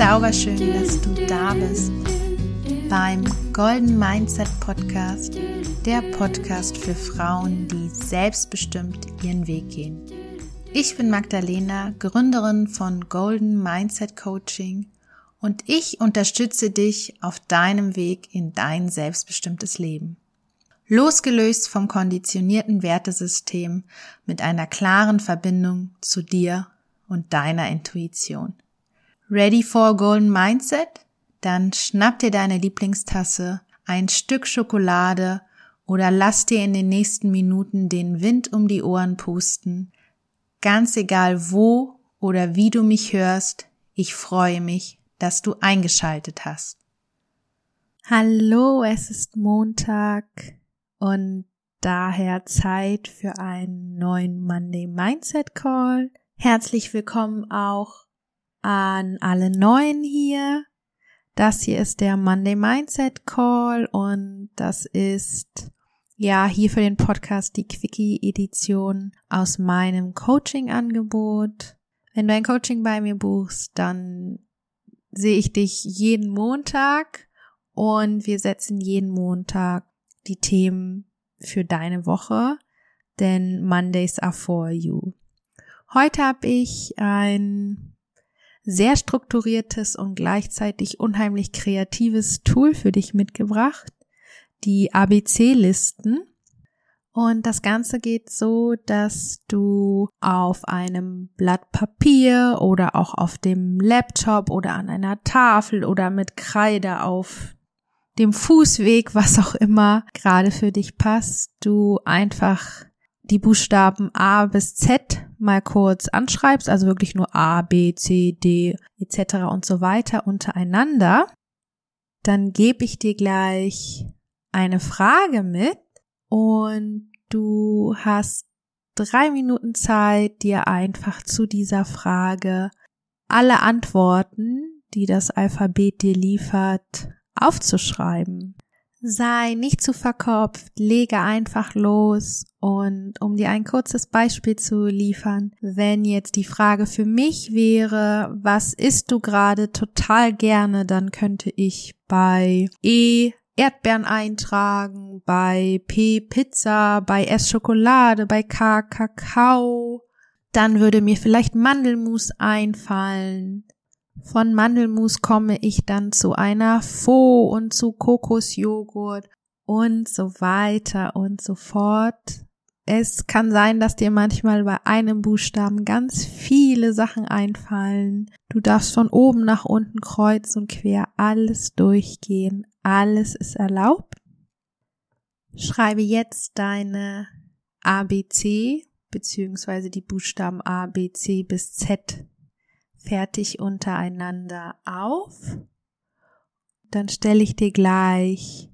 Zauberschön, dass du da bist beim Golden Mindset Podcast, der Podcast für Frauen, die selbstbestimmt ihren Weg gehen. Ich bin Magdalena, Gründerin von Golden Mindset Coaching und ich unterstütze dich auf deinem Weg in dein selbstbestimmtes Leben. Losgelöst vom konditionierten Wertesystem mit einer klaren Verbindung zu dir und deiner Intuition. Ready for Golden Mindset? Dann schnapp dir deine Lieblingstasse, ein Stück Schokolade oder lass dir in den nächsten Minuten den Wind um die Ohren pusten. Ganz egal wo oder wie du mich hörst, ich freue mich, dass du eingeschaltet hast. Hallo, es ist Montag und daher Zeit für einen neuen Monday Mindset Call. Herzlich willkommen auch an alle Neuen hier. Das hier ist der Monday Mindset Call und das ist ja hier für den Podcast die Quickie Edition aus meinem Coaching Angebot. Wenn du ein Coaching bei mir buchst, dann sehe ich dich jeden Montag und wir setzen jeden Montag die Themen für deine Woche, denn Mondays are for you. Heute habe ich ein sehr strukturiertes und gleichzeitig unheimlich kreatives Tool für dich mitgebracht, die ABC-Listen. Und das Ganze geht so, dass du auf einem Blatt Papier oder auch auf dem Laptop oder an einer Tafel oder mit Kreide auf dem Fußweg, was auch immer gerade für dich passt, du einfach die Buchstaben A bis Z mal kurz anschreibst, also wirklich nur A, B, C, D etc. und so weiter untereinander, dann gebe ich dir gleich eine Frage mit und du hast drei Minuten Zeit, dir einfach zu dieser Frage alle Antworten, die das Alphabet dir liefert, aufzuschreiben. Sei nicht zu verkopft, lege einfach los und um dir ein kurzes Beispiel zu liefern, wenn jetzt die Frage für mich wäre, was isst du gerade total gerne, dann könnte ich bei E Erdbeeren eintragen, bei P Pizza, bei S Schokolade, bei K Kakao. Dann würde mir vielleicht Mandelmus einfallen. Von Mandelmus komme ich dann zu einer Faux und zu Kokosjoghurt und so weiter und so fort. Es kann sein, dass dir manchmal bei einem Buchstaben ganz viele Sachen einfallen. Du darfst von oben nach unten kreuz und quer alles durchgehen. Alles ist erlaubt. Schreibe jetzt deine ABC beziehungsweise die Buchstaben A, B, C bis Z fertig untereinander auf. Dann stelle ich dir gleich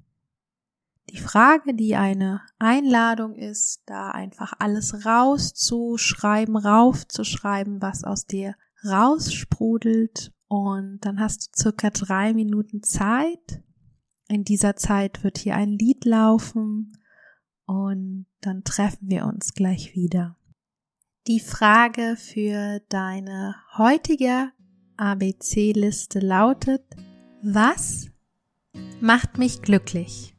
die Frage, die eine Einladung ist, da einfach alles rauszuschreiben, raufzuschreiben, was aus dir raussprudelt. Und dann hast du circa drei Minuten Zeit. In dieser Zeit wird hier ein Lied laufen und dann treffen wir uns gleich wieder. Die Frage für deine heutige ABC-Liste lautet, was macht mich glücklich?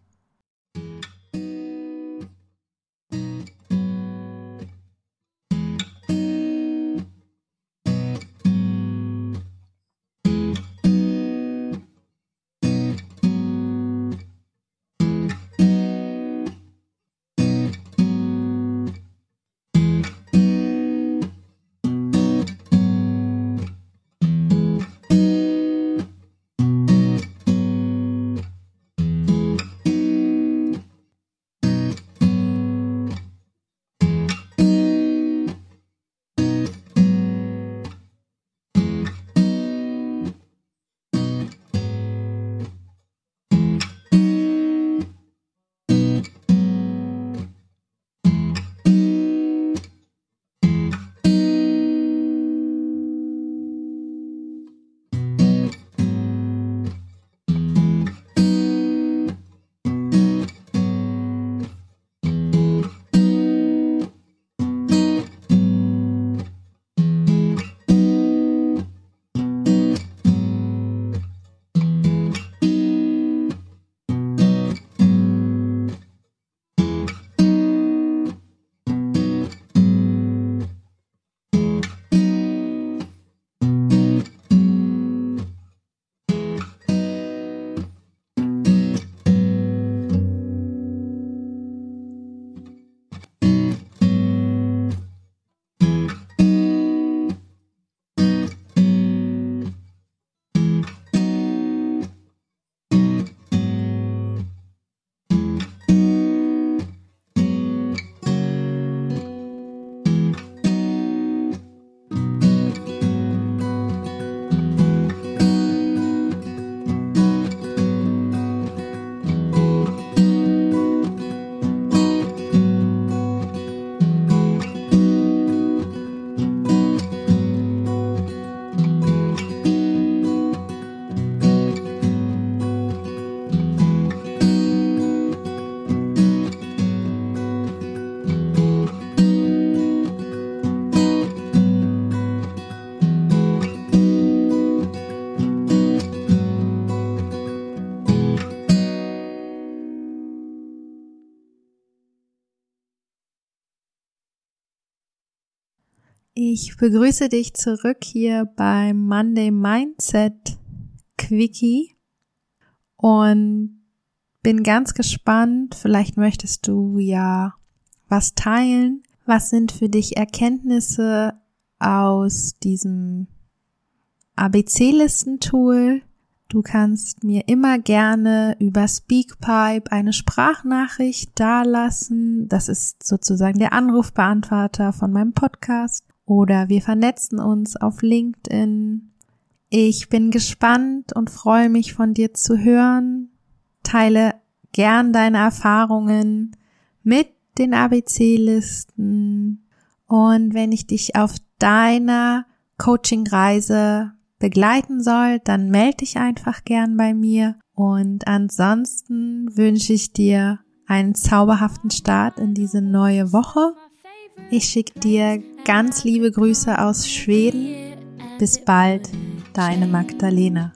Ich begrüße dich zurück hier beim Monday Mindset Quickie und bin ganz gespannt. Vielleicht möchtest du ja was teilen. Was sind für dich Erkenntnisse aus diesem ABC-Listentool? Du kannst mir immer gerne über Speakpipe eine Sprachnachricht dalassen. Das ist sozusagen der Anrufbeantworter von meinem Podcast oder wir vernetzen uns auf LinkedIn. Ich bin gespannt und freue mich von dir zu hören. Teile gern deine Erfahrungen mit den ABC-Listen. Und wenn ich dich auf deiner Coaching-Reise begleiten soll, dann melde dich einfach gern bei mir. Und ansonsten wünsche ich dir einen zauberhaften Start in diese neue Woche. Ich schicke dir ganz liebe Grüße aus Schweden. Bis bald, deine Magdalena.